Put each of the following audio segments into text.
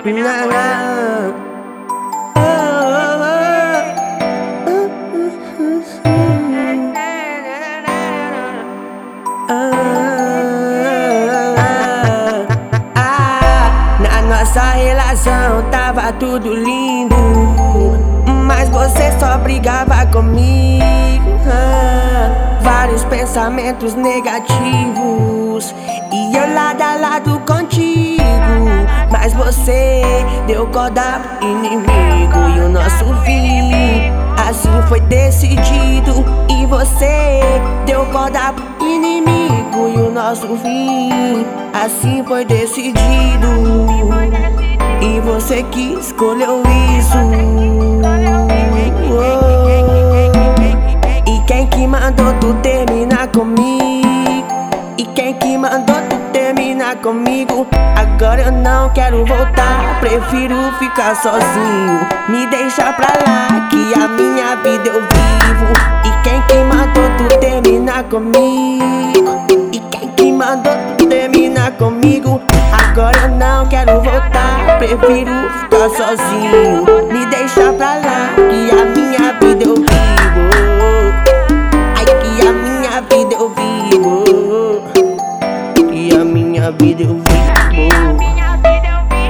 Mina Na nossa relação tava tudo lindo Mas você só brigava comigo. Vários pensamentos negativos E eu lado a lado contigo Mas você deu corda pro inimigo E o nosso fim assim foi decidido. E você deu corda pro inimigo E o nosso fim assim foi decidido. E você que escolheu isso Mandou tu terminar comigo? Agora eu não quero voltar, prefiro ficar sozinho. Me deixa pra lá, que a minha vida eu vivo. E quem que mandou tu terminar comigo? E quem que mandou tu terminar comigo? Agora eu não quero voltar, prefiro ficar sozinho. Me deixa pra lá, vida eu vivo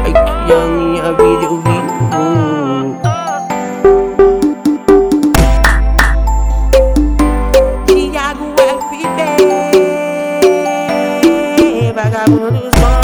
Ai que a minha vida eu vivo Tiago FB Vagabundo só